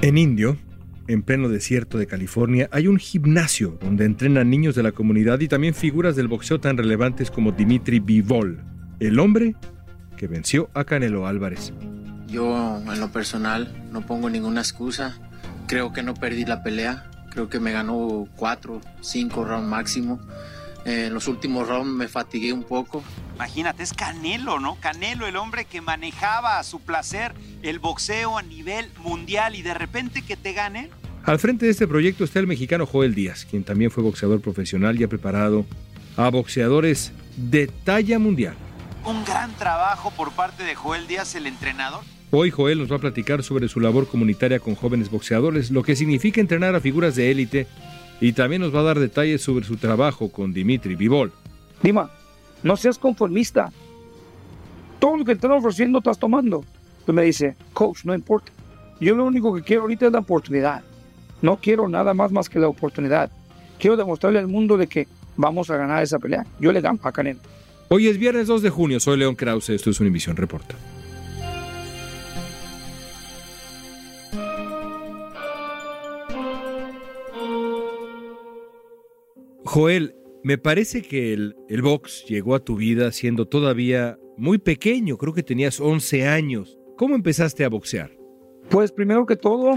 En Indio, en pleno desierto de California, hay un gimnasio donde entrenan niños de la comunidad y también figuras del boxeo tan relevantes como Dimitri Bivol, el hombre que venció a Canelo Álvarez. Yo, en lo personal, no pongo ninguna excusa. Creo que no perdí la pelea. Creo que me ganó cuatro, cinco rounds máximo. En los últimos rounds me fatigué un poco. Imagínate, es Canelo, ¿no? Canelo, el hombre que manejaba a su placer el boxeo a nivel mundial y de repente que te gane. Al frente de este proyecto está el mexicano Joel Díaz, quien también fue boxeador profesional y ha preparado a boxeadores de talla mundial. Un gran trabajo por parte de Joel Díaz, el entrenador. Hoy Joel nos va a platicar sobre su labor comunitaria con jóvenes boxeadores, lo que significa entrenar a figuras de élite y también nos va a dar detalles sobre su trabajo con Dimitri Vivol. Dima, no seas conformista. Todo lo que te están ofreciendo estás tomando. Pues me dice, coach, no importa. Yo lo único que quiero ahorita es la oportunidad. No quiero nada más más que la oportunidad. Quiero demostrarle al mundo de que vamos a ganar esa pelea. Yo le dan a Canelo. Hoy es viernes 2 de junio. Soy León Krause. Esto es Univisión Reporta. Joel, me parece que el, el, box llegó a tu vida siendo todavía muy pequeño, creo que tenías 11 años. ¿Cómo empezaste a boxear? Pues primero que todo,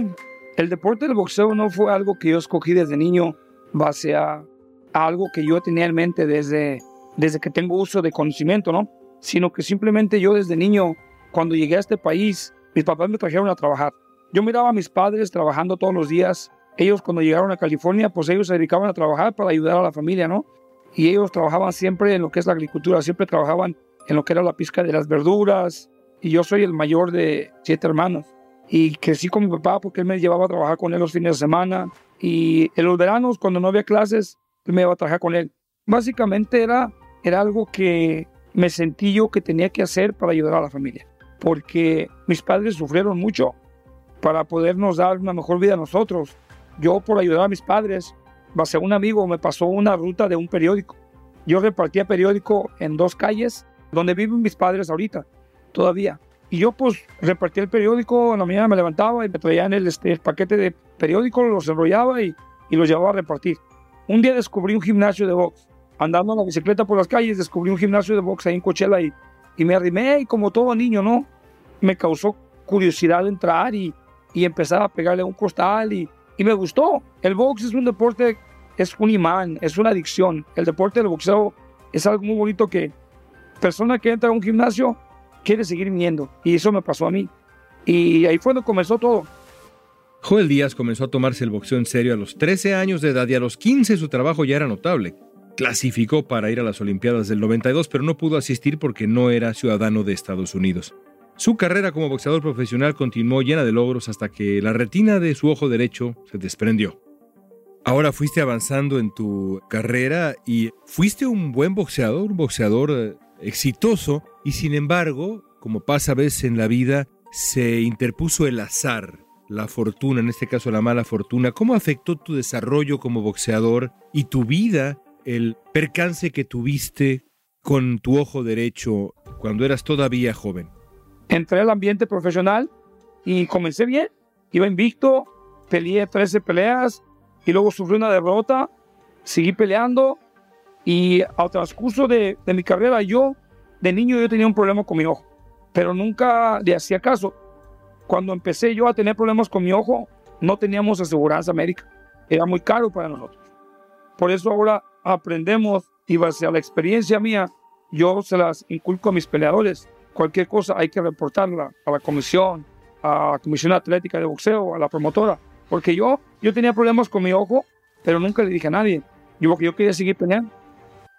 el deporte del boxeo no fue algo que yo escogí desde niño, base a, algo que yo tenía en mente desde, desde que tengo uso de conocimiento, ¿no? Sino que simplemente yo desde niño, cuando llegué a este país, mis papás me trajeron a trabajar. Yo miraba a mis padres trabajando todos los días ellos cuando llegaron a California, pues ellos se dedicaban a trabajar para ayudar a la familia, ¿no? Y ellos trabajaban siempre en lo que es la agricultura, siempre trabajaban en lo que era la pizca de las verduras. Y yo soy el mayor de siete hermanos. Y crecí con mi papá porque él me llevaba a trabajar con él los fines de semana. Y en los veranos, cuando no había clases, me iba a trabajar con él. Básicamente era, era algo que me sentí yo que tenía que hacer para ayudar a la familia. Porque mis padres sufrieron mucho para podernos dar una mejor vida a nosotros yo por ayudar a mis padres, base un amigo me pasó una ruta de un periódico. Yo repartía periódico en dos calles donde viven mis padres ahorita, todavía. Y yo pues repartía el periódico, en la mañana me levantaba y me traían el, este, el paquete de periódico, los enrollaba y, y los llevaba a repartir. Un día descubrí un gimnasio de box. Andando en la bicicleta por las calles, descubrí un gimnasio de box ahí en Coachella y, y me arrimé y como todo niño, ¿no? Me causó curiosidad entrar y, y empezar a pegarle un costal y, y me gustó. El box es un deporte, es un imán, es una adicción. El deporte del boxeo es algo muy bonito que persona que entra a un gimnasio quiere seguir viniendo. Y eso me pasó a mí. Y ahí fue donde comenzó todo. Joel Díaz comenzó a tomarse el boxeo en serio a los 13 años de edad y a los 15 su trabajo ya era notable. Clasificó para ir a las Olimpiadas del 92, pero no pudo asistir porque no era ciudadano de Estados Unidos. Su carrera como boxeador profesional continuó llena de logros hasta que la retina de su ojo derecho se desprendió. Ahora fuiste avanzando en tu carrera y fuiste un buen boxeador, un boxeador eh, exitoso, y sin embargo, como pasa a veces en la vida, se interpuso el azar, la fortuna, en este caso la mala fortuna, ¿cómo afectó tu desarrollo como boxeador y tu vida el percance que tuviste con tu ojo derecho cuando eras todavía joven? Entré al ambiente profesional y comencé bien. Iba invicto, peleé 13 peleas y luego sufrí una derrota. Seguí peleando y al transcurso de, de mi carrera yo, de niño yo tenía un problema con mi ojo, pero nunca le hacía caso. Cuando empecé yo a tener problemas con mi ojo, no teníamos aseguranza médica. Era muy caro para nosotros. Por eso ahora aprendemos y base a la experiencia mía, yo se las inculco a mis peleadores. Cualquier cosa hay que reportarla a la comisión, a la comisión atlética de boxeo, a la promotora. Porque yo, yo tenía problemas con mi ojo, pero nunca le dije a nadie. Yo, yo quería seguir peleando.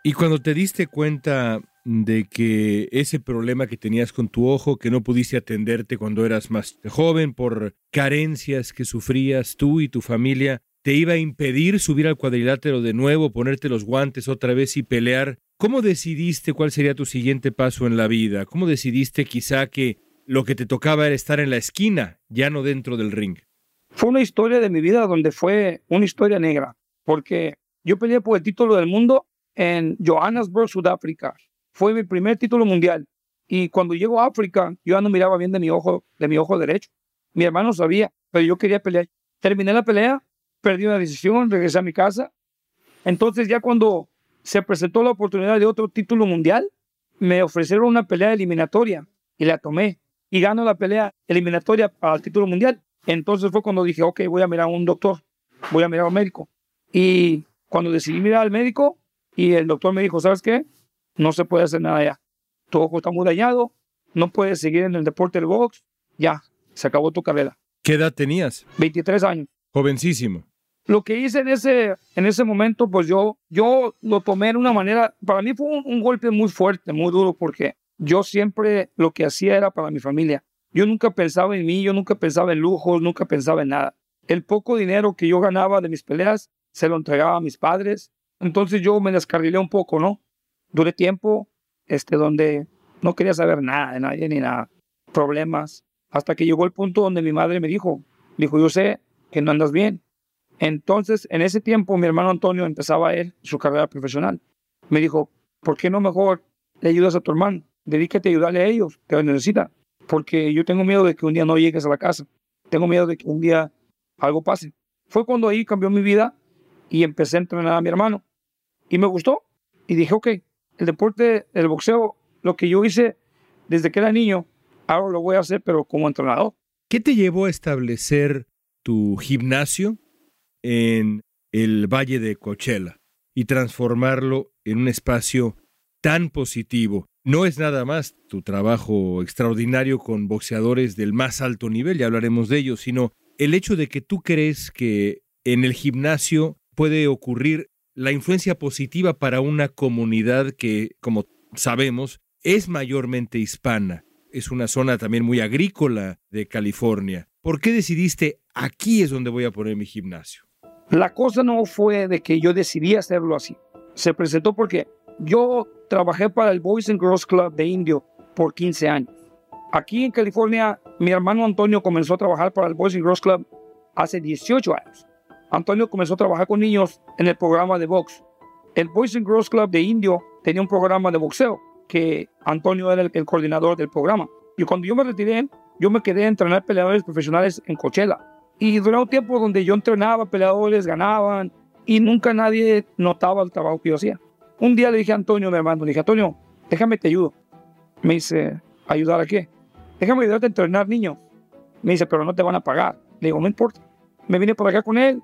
Y cuando te diste cuenta de que ese problema que tenías con tu ojo, que no pudiste atenderte cuando eras más joven por carencias que sufrías tú y tu familia, te iba a impedir subir al cuadrilátero de nuevo, ponerte los guantes otra vez y pelear. ¿Cómo decidiste cuál sería tu siguiente paso en la vida? ¿Cómo decidiste quizá que lo que te tocaba era estar en la esquina, ya no dentro del ring? Fue una historia de mi vida donde fue una historia negra, porque yo peleé por el título del mundo en Johannesburg, Sudáfrica. Fue mi primer título mundial. Y cuando llego a África, yo no miraba bien de mi ojo, de mi ojo derecho. Mi hermano sabía, pero yo quería pelear. Terminé la pelea perdí una decisión, regresé a mi casa. Entonces ya cuando se presentó la oportunidad de otro título mundial, me ofrecieron una pelea eliminatoria y la tomé y gano la pelea eliminatoria para el título mundial. Entonces fue cuando dije, ok, voy a mirar a un doctor, voy a mirar a un médico. Y cuando decidí mirar al médico y el doctor me dijo, ¿sabes qué? No se puede hacer nada ya. Tu ojo está muy dañado, no puedes seguir en el deporte del box, ya, se acabó tu carrera. ¿Qué edad tenías? 23 años. Jovencísimo. Lo que hice en ese, en ese momento, pues yo, yo lo tomé de una manera, para mí fue un, golpe muy fuerte, muy duro, porque yo siempre lo que hacía era para mi familia. Yo nunca pensaba en mí, yo nunca pensaba en lujos, nunca pensaba en nada. El poco dinero que yo ganaba de mis peleas se lo entregaba a mis padres. Entonces yo me descarrilé un poco, ¿no? Duré tiempo este, donde no quería saber nada de nadie ni nada. Problemas. Hasta que llegó el punto donde mi madre me dijo, dijo, yo sé que no andas bien, entonces, en ese tiempo, mi hermano Antonio empezaba él su carrera profesional. Me dijo, ¿por qué no mejor le ayudas a tu hermano? Dedícate a ayudarle a ellos, que lo necesita. Porque yo tengo miedo de que un día no llegues a la casa. Tengo miedo de que un día algo pase. Fue cuando ahí cambió mi vida y empecé a entrenar a mi hermano. Y me gustó. Y dije, ok, el deporte, el boxeo, lo que yo hice desde que era niño, ahora lo voy a hacer, pero como entrenador. ¿Qué te llevó a establecer tu gimnasio en el Valle de Coachella y transformarlo en un espacio tan positivo. No es nada más tu trabajo extraordinario con boxeadores del más alto nivel, ya hablaremos de ello, sino el hecho de que tú crees que en el gimnasio puede ocurrir la influencia positiva para una comunidad que, como sabemos, es mayormente hispana. Es una zona también muy agrícola de California. ¿Por qué decidiste aquí es donde voy a poner mi gimnasio? La cosa no fue de que yo decidí hacerlo así. Se presentó porque yo trabajé para el Boys and Girls Club de Indio por 15 años. Aquí en California, mi hermano Antonio comenzó a trabajar para el Boys and Girls Club hace 18 años. Antonio comenzó a trabajar con niños en el programa de box. El Boys and Girls Club de Indio tenía un programa de boxeo que Antonio era el, el coordinador del programa. Y cuando yo me retiré, yo me quedé a entrenar peleadores profesionales en Coachella. Y duró un tiempo donde yo entrenaba, peleadores ganaban y nunca nadie notaba el trabajo que yo hacía. Un día le dije a Antonio, mi hermano, le dije, Antonio, déjame te ayudo. Me dice, ¿ayudar a qué? Déjame ayudarte a entrenar niños. Me dice, pero no te van a pagar. Le digo, no importa. Me vine por acá con él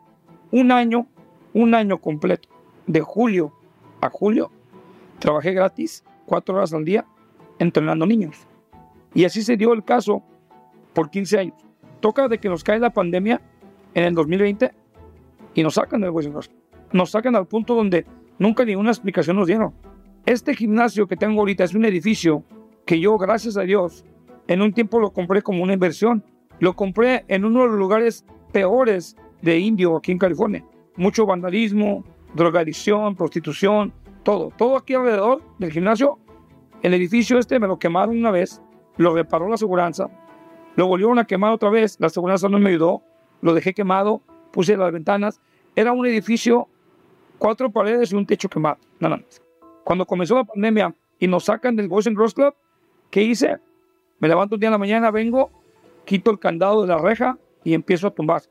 un año, un año completo, de julio a julio. Trabajé gratis, cuatro horas al día, entrenando niños. Y así se dio el caso por 15 años toca de que nos cae la pandemia en el 2020 y nos sacan del Western Nos sacan al punto donde nunca ni una explicación nos dieron. Este gimnasio que tengo ahorita es un edificio que yo, gracias a Dios, en un tiempo lo compré como una inversión. Lo compré en uno de los lugares peores de Indio, aquí en California. Mucho vandalismo, drogadicción, prostitución, todo. Todo aquí alrededor del gimnasio. El edificio este me lo quemaron una vez, lo reparó la aseguranza Lo volvieron a quemar otra vez. La seguridad no me ayudó. Lo dejé quemado. Puse las ventanas. Era un edificio, cuatro paredes y un techo quemado. Nada más. Cuando comenzó la pandemia y nos sacan del Boys and Girls Club, ¿qué hice? Me levanto un día en la mañana, vengo, quito el candado de la reja y empiezo a tumbar,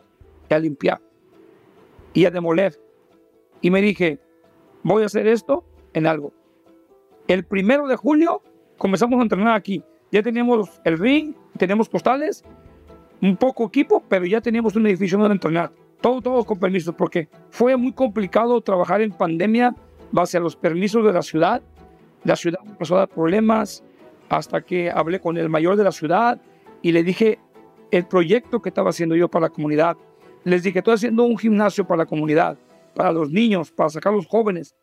y a limpiar y a demoler. Y me dije, voy a hacer esto en algo. El primero de julio comenzamos a entrenar aquí. Ya teníamos el ring, teníamos postales, un poco equipo, pero ya teníamos un edificio donde entrenar. Todo, todo con permisos, porque fue muy complicado trabajar en pandemia base a los permisos de la ciudad. La ciudad empezó a dar problemas hasta que hablé con el mayor de la ciudad y le dije el proyecto que estaba haciendo yo para la comunidad. Les dije, estoy haciendo un gimnasio para la comunidad, para los niños, para sacar a los jóvenes.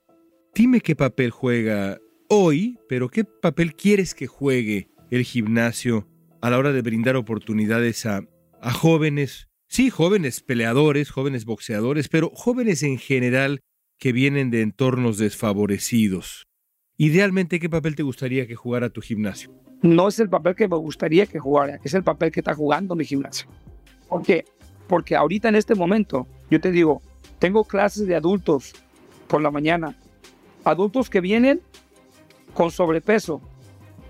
Dime qué papel juega hoy, pero qué papel quieres que juegue el gimnasio a la hora de brindar oportunidades a, a jóvenes, sí, jóvenes peleadores, jóvenes boxeadores, pero jóvenes en general que vienen de entornos desfavorecidos. Idealmente, ¿qué papel te gustaría que jugara tu gimnasio? No es el papel que me gustaría que jugara, es el papel que está jugando mi gimnasio. ¿Por qué? Porque ahorita en este momento, yo te digo, tengo clases de adultos por la mañana. Adultos que vienen con sobrepeso,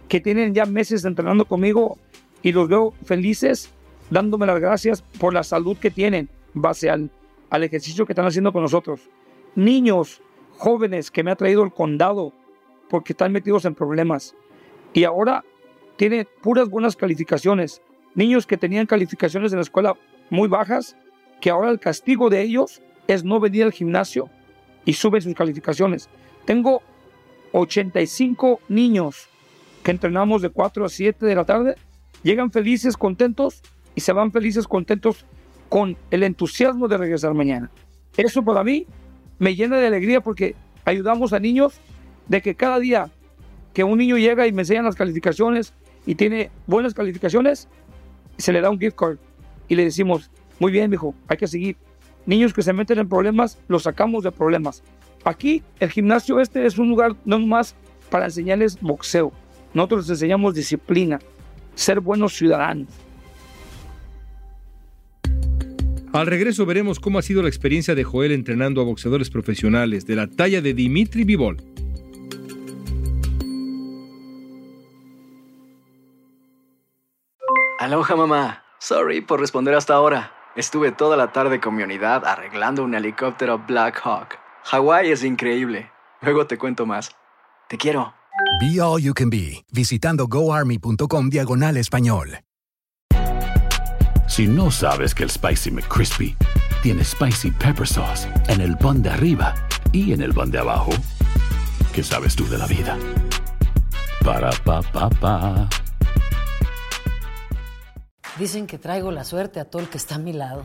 que tienen ya meses entrenando conmigo y los veo felices dándome las gracias por la salud que tienen base al, al ejercicio que están haciendo con nosotros. Niños jóvenes que me ha traído el condado porque están metidos en problemas. Y ahora tiene puras buenas calificaciones. Niños que tenían calificaciones en la escuela muy bajas, que ahora el castigo de ellos es no venir al gimnasio y suben sus calificaciones. Tengo 85 niños que entrenamos de 4 a 7 de la tarde, llegan felices, contentos y se van felices, contentos con el entusiasmo de regresar mañana. Eso para mí me llena de alegría porque ayudamos a niños de que cada día que un niño llega y me enseñan las calificaciones y tiene buenas calificaciones, se le da un gift card y le decimos, muy bien, hijo, hay que seguir. Niños que se meten en problemas, los sacamos de problemas. Aquí, el gimnasio este es un lugar no más para enseñarles boxeo. Nosotros les enseñamos disciplina, ser buenos ciudadanos. Al regreso veremos cómo ha sido la experiencia de Joel entrenando a boxeadores profesionales de la talla de Dimitri Vivol. Aloha mamá. Sorry por responder hasta ahora. Estuve toda la tarde con mi unidad arreglando un helicóptero Black Hawk. Hawái es increíble. Luego te cuento más. Te quiero. Be All You Can Be, visitando goarmy.com diagonal español. Si no sabes que el Spicy McCrispy tiene Spicy Pepper Sauce en el pan de arriba y en el pan de abajo, ¿qué sabes tú de la vida? Para, pa, pa, pa. Dicen que traigo la suerte a todo el que está a mi lado.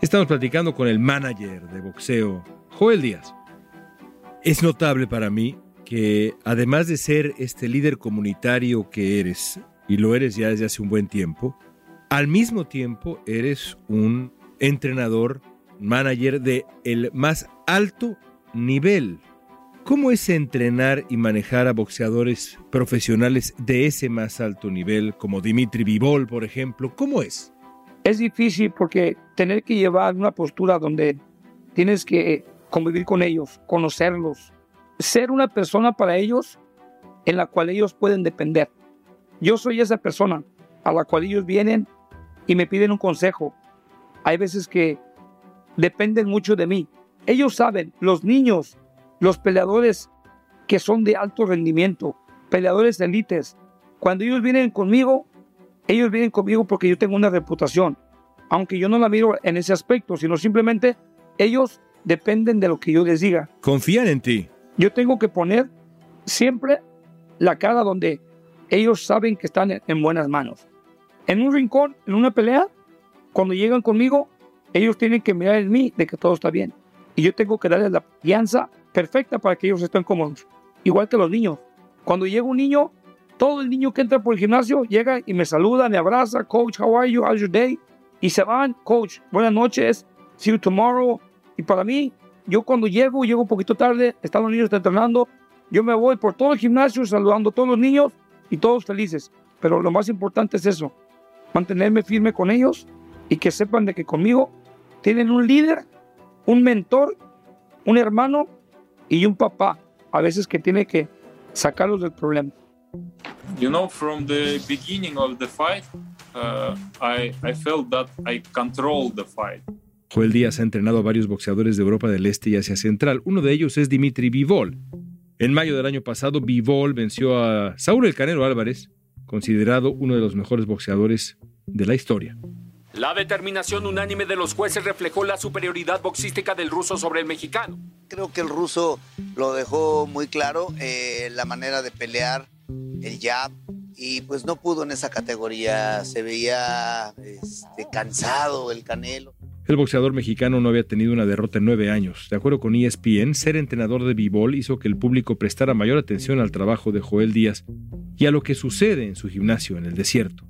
Estamos platicando con el manager de boxeo, Joel Díaz. Es notable para mí que además de ser este líder comunitario que eres, y lo eres ya desde hace un buen tiempo, al mismo tiempo eres un entrenador, manager de el más alto nivel. ¿Cómo es entrenar y manejar a boxeadores profesionales de ese más alto nivel, como Dimitri Vivol, por ejemplo? ¿Cómo es? Es difícil porque tener que llevar una postura donde tienes que convivir con ellos, conocerlos, ser una persona para ellos en la cual ellos pueden depender. Yo soy esa persona a la cual ellos vienen y me piden un consejo. Hay veces que dependen mucho de mí. Ellos saben, los niños, los peleadores que son de alto rendimiento, peleadores élites, cuando ellos vienen conmigo, ellos vienen conmigo porque yo tengo una reputación, aunque yo no la miro en ese aspecto, sino simplemente ellos dependen de lo que yo les diga. Confían en ti. Yo tengo que poner siempre la cara donde ellos saben que están en buenas manos. En un rincón, en una pelea, Cuando llegan conmigo, ellos tienen que mirar en mí de que todo está bien. Y yo tengo que darles la fianza perfecta para que ellos estén cómodos. Igual que los niños. Cuando llega un niño, todo el niño que entra por el gimnasio llega y me saluda, me abraza, coach, how are you, how's your day? Y se van, coach, buenas noches, see you tomorrow. Y para mí, yo cuando llego, llego un poquito tarde, están los niños entrenando, yo me voy por todo el gimnasio saludando a todos los niños y todos felices. Pero lo más importante es eso, mantenerme firme con ellos y que sepan de que conmigo tienen un líder, un mentor, un hermano y un papá, a veces que tiene que sacarlos del problema. You know, from the beginning of the fight, uh, I, I felt that I controlled the fight. Joel Díaz ha entrenado a varios boxeadores de Europa del Este y Asia Central. Uno de ellos es Dimitri Vivol. En mayo del año pasado, Vivol venció a Saúl El Canelo Álvarez, considerado uno de los mejores boxeadores de la historia. La determinación unánime de los jueces reflejó la superioridad boxística del ruso sobre el mexicano. Creo que el ruso lo dejó muy claro, eh, la manera de pelear, el jab, y pues no pudo en esa categoría, se veía este, cansado el Canelo. El boxeador mexicano no había tenido una derrota en nueve años. De acuerdo con ESPN, ser entrenador de b-ball hizo que el público prestara mayor atención al trabajo de Joel Díaz y a lo que sucede en su gimnasio en el desierto.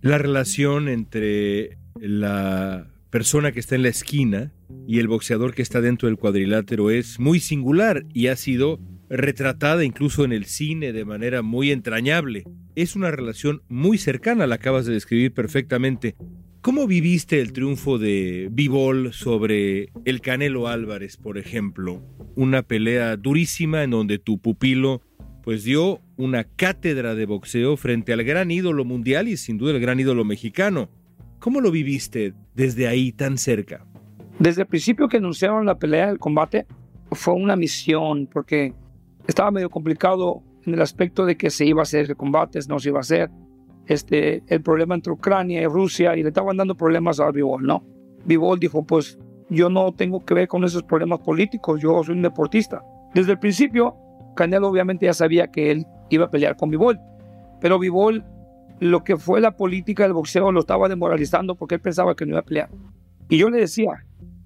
La relación entre la persona que está en la esquina y el boxeador que está dentro del cuadrilátero es muy singular y ha sido retratada incluso en el cine de manera muy entrañable. Es una relación muy cercana, la acabas de describir perfectamente. ¿Cómo viviste el triunfo de Bivol sobre el Canelo Álvarez, por ejemplo? Una pelea durísima en donde tu pupilo pues dio una cátedra de boxeo frente al gran ídolo mundial y sin duda el gran ídolo mexicano. ¿Cómo lo viviste desde ahí tan cerca? Desde el principio que anunciaron la pelea, el combate, fue una misión porque estaba medio complicado en el aspecto de que se iba a hacer el combate, no se iba a hacer. Este, el problema entre Ucrania y Rusia y le estaban dando problemas a Bivol, ¿no? Bivol dijo, pues yo no tengo que ver con esos problemas políticos, yo soy un deportista. Desde el principio Canelo obviamente ya sabía que él iba a pelear con Bivol, pero Bivol lo que fue la política del boxeo lo estaba demoralizando porque él pensaba que no iba a pelear. Y yo le decía,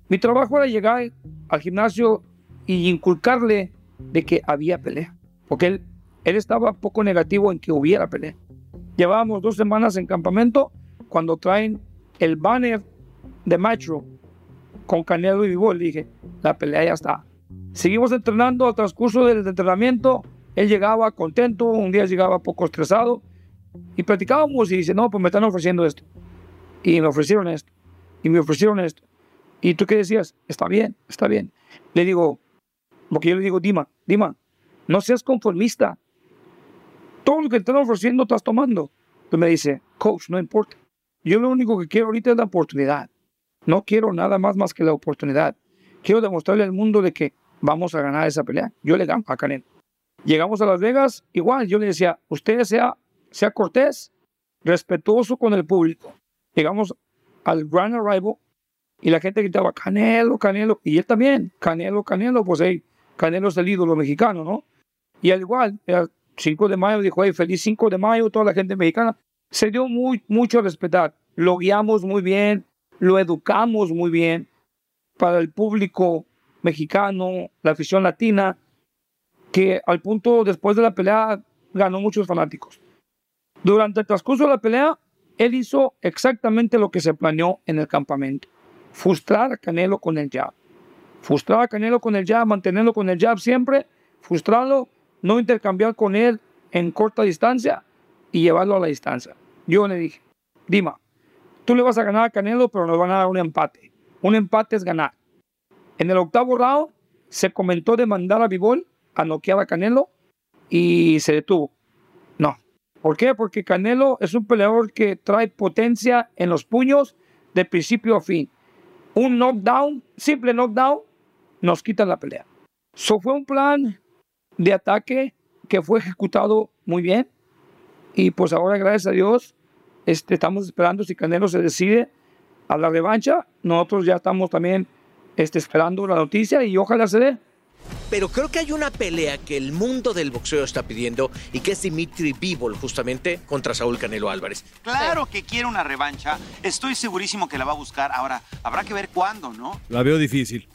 mi trabajo era llegar al gimnasio y inculcarle de que había pelea, porque él, él estaba poco negativo en que hubiera pelea. Llevábamos dos semanas en campamento cuando traen el banner de Macho con Canelo y Bivol. Dije, la pelea ya está. Seguimos entrenando al transcurso del entrenamiento. Él llegaba contento, un día llegaba poco estresado y platicábamos y dice, no, pues me están ofreciendo esto. Y me ofrecieron esto. Y me ofrecieron esto. ¿Y tú qué decías? Está bien, está bien. Le digo, porque yo le digo, Dima, Dima, no seas conformista. Todo lo que te están ofreciendo estás tomando. Entonces me dice, coach, no importa. Yo lo único que quiero ahorita es la oportunidad. No quiero nada más más que la oportunidad. Quiero demostrarle al mundo de que vamos a ganar esa pelea. Yo le gano a Canelo. Llegamos a Las Vegas, igual yo le decía, usted sea, sea cortés, respetuoso con el público. Llegamos al Grand Arrival y la gente gritaba, Canelo, Canelo, y él también, Canelo, Canelo, pues hey, Canelo es el ídolo mexicano, ¿no? Y al igual, el 5 de mayo dijo, hey, feliz 5 de mayo, toda la gente mexicana. Se dio muy, mucho a respetar. Lo guiamos muy bien, lo educamos muy bien para el público mexicano, la afición latina, que al punto después de la pelea ganó muchos fanáticos. Durante el transcurso de la pelea, él hizo exactamente lo que se planeó en el campamento. Frustrar a Canelo con el jab. Frustrar a Canelo con el jab, mantenerlo con el jab siempre, frustrarlo, no intercambiar con él en corta distancia y llevarlo a la distancia. Yo le dije, Dima, tú le vas a ganar a Canelo, pero nos van a dar un empate. Un empate es ganar. En el octavo round se comentó de mandar a Bivol a noquear a Canelo y se detuvo. No. ¿Por qué? Porque Canelo es un peleador que trae potencia en los puños de principio a fin. Un knockdown, simple knockdown, nos quita la pelea. Eso fue un plan de ataque que fue ejecutado muy bien. Y pues ahora, gracias a Dios, este, estamos esperando si Canelo se decide a la revancha. Nosotros ya estamos también este, esperando la noticia y ojalá se dé. Pero creo que hay una pelea que el mundo del boxeo está pidiendo y que es Dimitri Bivol justamente contra Saúl Canelo Álvarez. Claro que quiere una revancha. Estoy segurísimo que la va a buscar. Ahora, habrá que ver cuándo, ¿no? La veo difícil.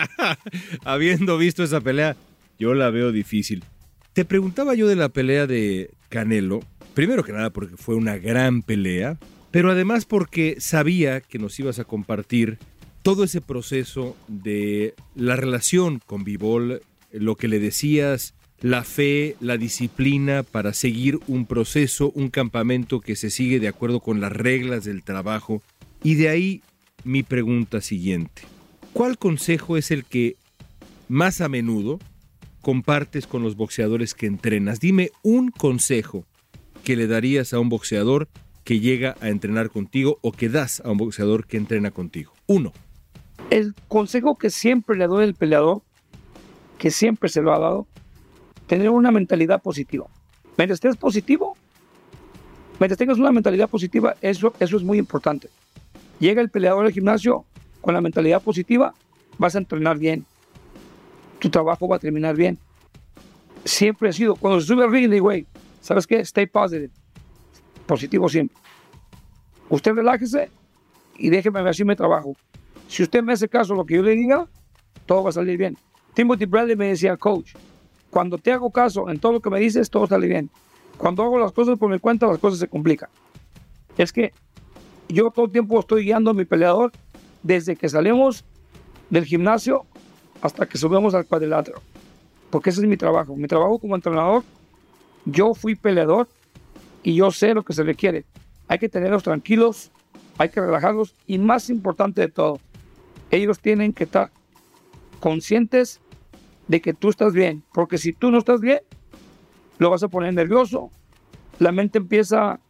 Habiendo visto esa pelea, yo la veo difícil. Te preguntaba yo de la pelea de Canelo, primero que nada porque fue una gran pelea, pero además porque sabía que nos ibas a compartir todo ese proceso de la relación con Vivol, lo que le decías, la fe, la disciplina para seguir un proceso, un campamento que se sigue de acuerdo con las reglas del trabajo. Y de ahí mi pregunta siguiente. ¿Cuál consejo es el que más a menudo compartes con los boxeadores que entrenas? Dime un consejo que le darías a un boxeador que llega a entrenar contigo o que das a un boxeador que entrena contigo. Uno. El consejo que siempre le doy al peleador, que siempre se lo ha dado, tener una mentalidad positiva. Mientras estés positivo, mientras tengas una mentalidad positiva, eso, eso es muy importante. Llega el peleador al gimnasio con la mentalidad positiva, vas a entrenar bien. Tu trabajo va a terminar bien. Siempre ha sido, cuando se sube al ring, güey, ¿sabes qué? Stay positive. Positivo siempre. Usted relájese y déjeme así mi trabajo. Si usted me hace caso a lo que yo le diga, todo va a salir bien. Timothy Bradley me decía, coach, cuando te hago caso en todo lo que me dices, todo sale bien. Cuando hago las cosas por mi cuenta, las cosas se complican. Es que yo todo el tiempo estoy guiando a mi peleador desde que salimos del gimnasio hasta que subimos al cuadrilátero. Porque ese es mi trabajo. Mi trabajo como entrenador, yo fui peleador y yo sé lo que se requiere. Hay que tenerlos tranquilos, hay que relajarlos y más importante de todo, ellos tienen que estar conscientes de que tú estás bien, porque si tú no estás bien, lo vas a poner nervioso, la mente empieza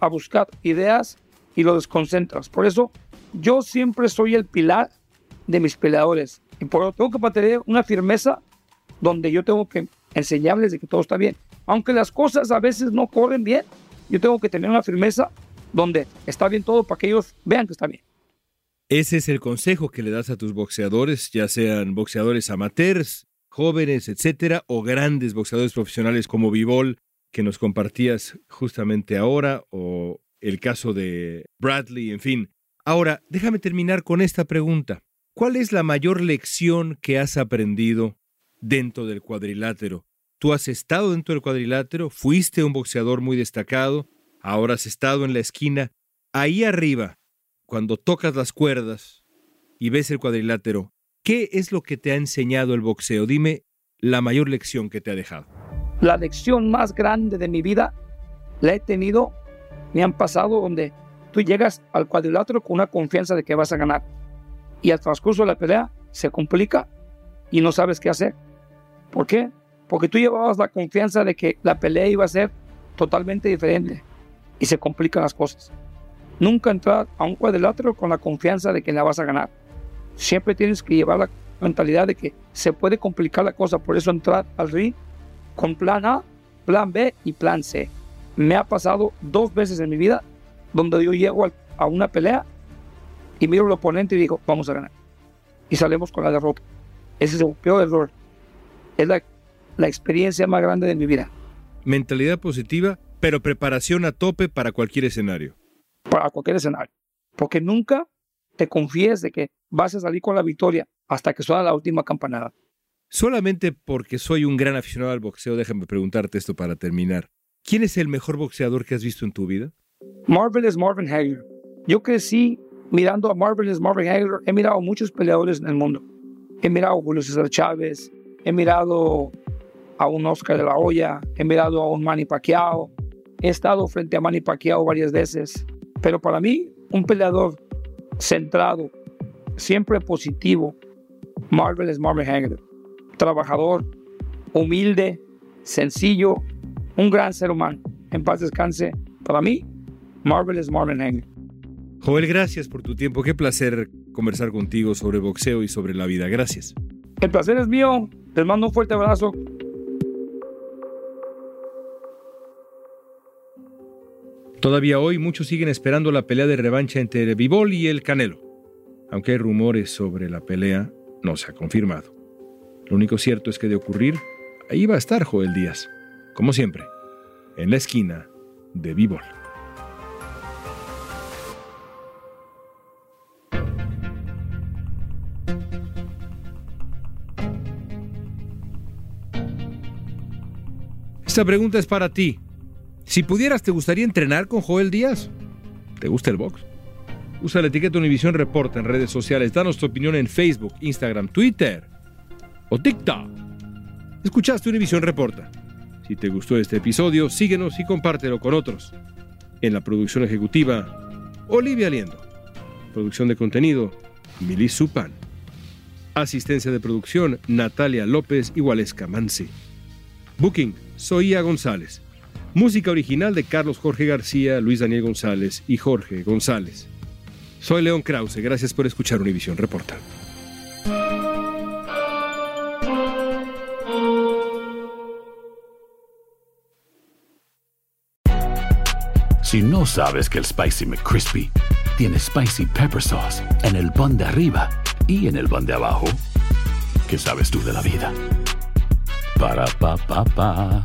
a buscar ideas y lo desconcentras. Por eso yo siempre soy el pilar de mis peleadores y por eso tengo que mantener una firmeza donde yo tengo que enseñarles de que todo está bien. Aunque las cosas a veces no corren bien, yo tengo que tener una firmeza donde está bien todo para que ellos vean que está bien. Ese es el consejo que le das a tus boxeadores, ya sean boxeadores amateurs, jóvenes, etcétera, o grandes boxeadores profesionales como Vivol, que nos compartías justamente ahora, o el caso de Bradley, en fin. Ahora, déjame terminar con esta pregunta. ¿Cuál es la mayor lección que has aprendido dentro del cuadrilátero? Tú has estado dentro del cuadrilátero, fuiste un boxeador muy destacado, ahora has estado en la esquina. Ahí arriba, cuando tocas las cuerdas y ves el cuadrilátero, ¿qué es lo que te ha enseñado el boxeo? Dime la mayor lección que te ha dejado. La lección más grande de mi vida la he tenido, me han pasado donde tú llegas al cuadrilátero con una confianza de que vas a ganar y al transcurso de la pelea se complica y no sabes qué hacer. ¿Por qué? Porque tú llevabas la confianza de que la pelea iba a ser totalmente diferente y se complican las cosas. Nunca entrar a un cuadrilátero con la confianza de que la vas a ganar. Siempre tienes que llevar la mentalidad de que se puede complicar la cosa. Por eso entrar al ring con plan A, plan B y plan C. Me ha pasado dos veces en mi vida donde yo llego a una pelea y miro al oponente y digo, vamos a ganar. Y salimos con la derrota. Ese es el peor error. Es la, la experiencia más grande de mi vida. Mentalidad positiva, pero preparación a tope para cualquier escenario para cualquier escenario. Porque nunca te confíes de que vas a salir con la victoria hasta que suena la última campanada. Solamente porque soy un gran aficionado al boxeo, déjame preguntarte esto para terminar. ¿Quién es el mejor boxeador que has visto en tu vida? Marvelous Marvin Hagler. Yo crecí mirando a Marvelous Marvin Hagler. He mirado a muchos peleadores en el mundo. He mirado a Julio César Chávez. He mirado a un Oscar de la Hoya. He mirado a un Manny Pacquiao. He estado frente a Manny Pacquiao varias veces. Pero para mí, un peleador centrado, siempre positivo, Marvel es Marvel Hagler. Trabajador, humilde, sencillo, un gran ser humano. En paz descanse. Para mí, Marvel es Marvel Hagler. Joel, gracias por tu tiempo. Qué placer conversar contigo sobre boxeo y sobre la vida. Gracias. El placer es mío. Les mando un fuerte abrazo. Todavía hoy muchos siguen esperando la pelea de revancha entre Vivol y el Canelo. Aunque hay rumores sobre la pelea, no se ha confirmado. Lo único cierto es que de ocurrir, ahí va a estar Joel Díaz, como siempre, en la esquina de Bivol. Esta pregunta es para ti. Si pudieras, ¿te gustaría entrenar con Joel Díaz? ¿Te gusta el box? Usa la etiqueta Univisión Reporta en redes sociales. Danos tu opinión en Facebook, Instagram, Twitter o TikTok. Escuchaste Univisión Reporta. Si te gustó este episodio, síguenos y compártelo con otros. En la producción ejecutiva, Olivia Liendo. Producción de contenido, Mili Supan. Asistencia de producción, Natalia López y Mansi. Booking, Soía González. Música original de Carlos Jorge García, Luis Daniel González y Jorge González. Soy León Krause, gracias por escuchar Univisión Reporta. Si no sabes que el Spicy McCrispy tiene Spicy Pepper Sauce en el pan de arriba y en el pan de abajo, ¿qué sabes tú de la vida? Para, pa, pa, pa.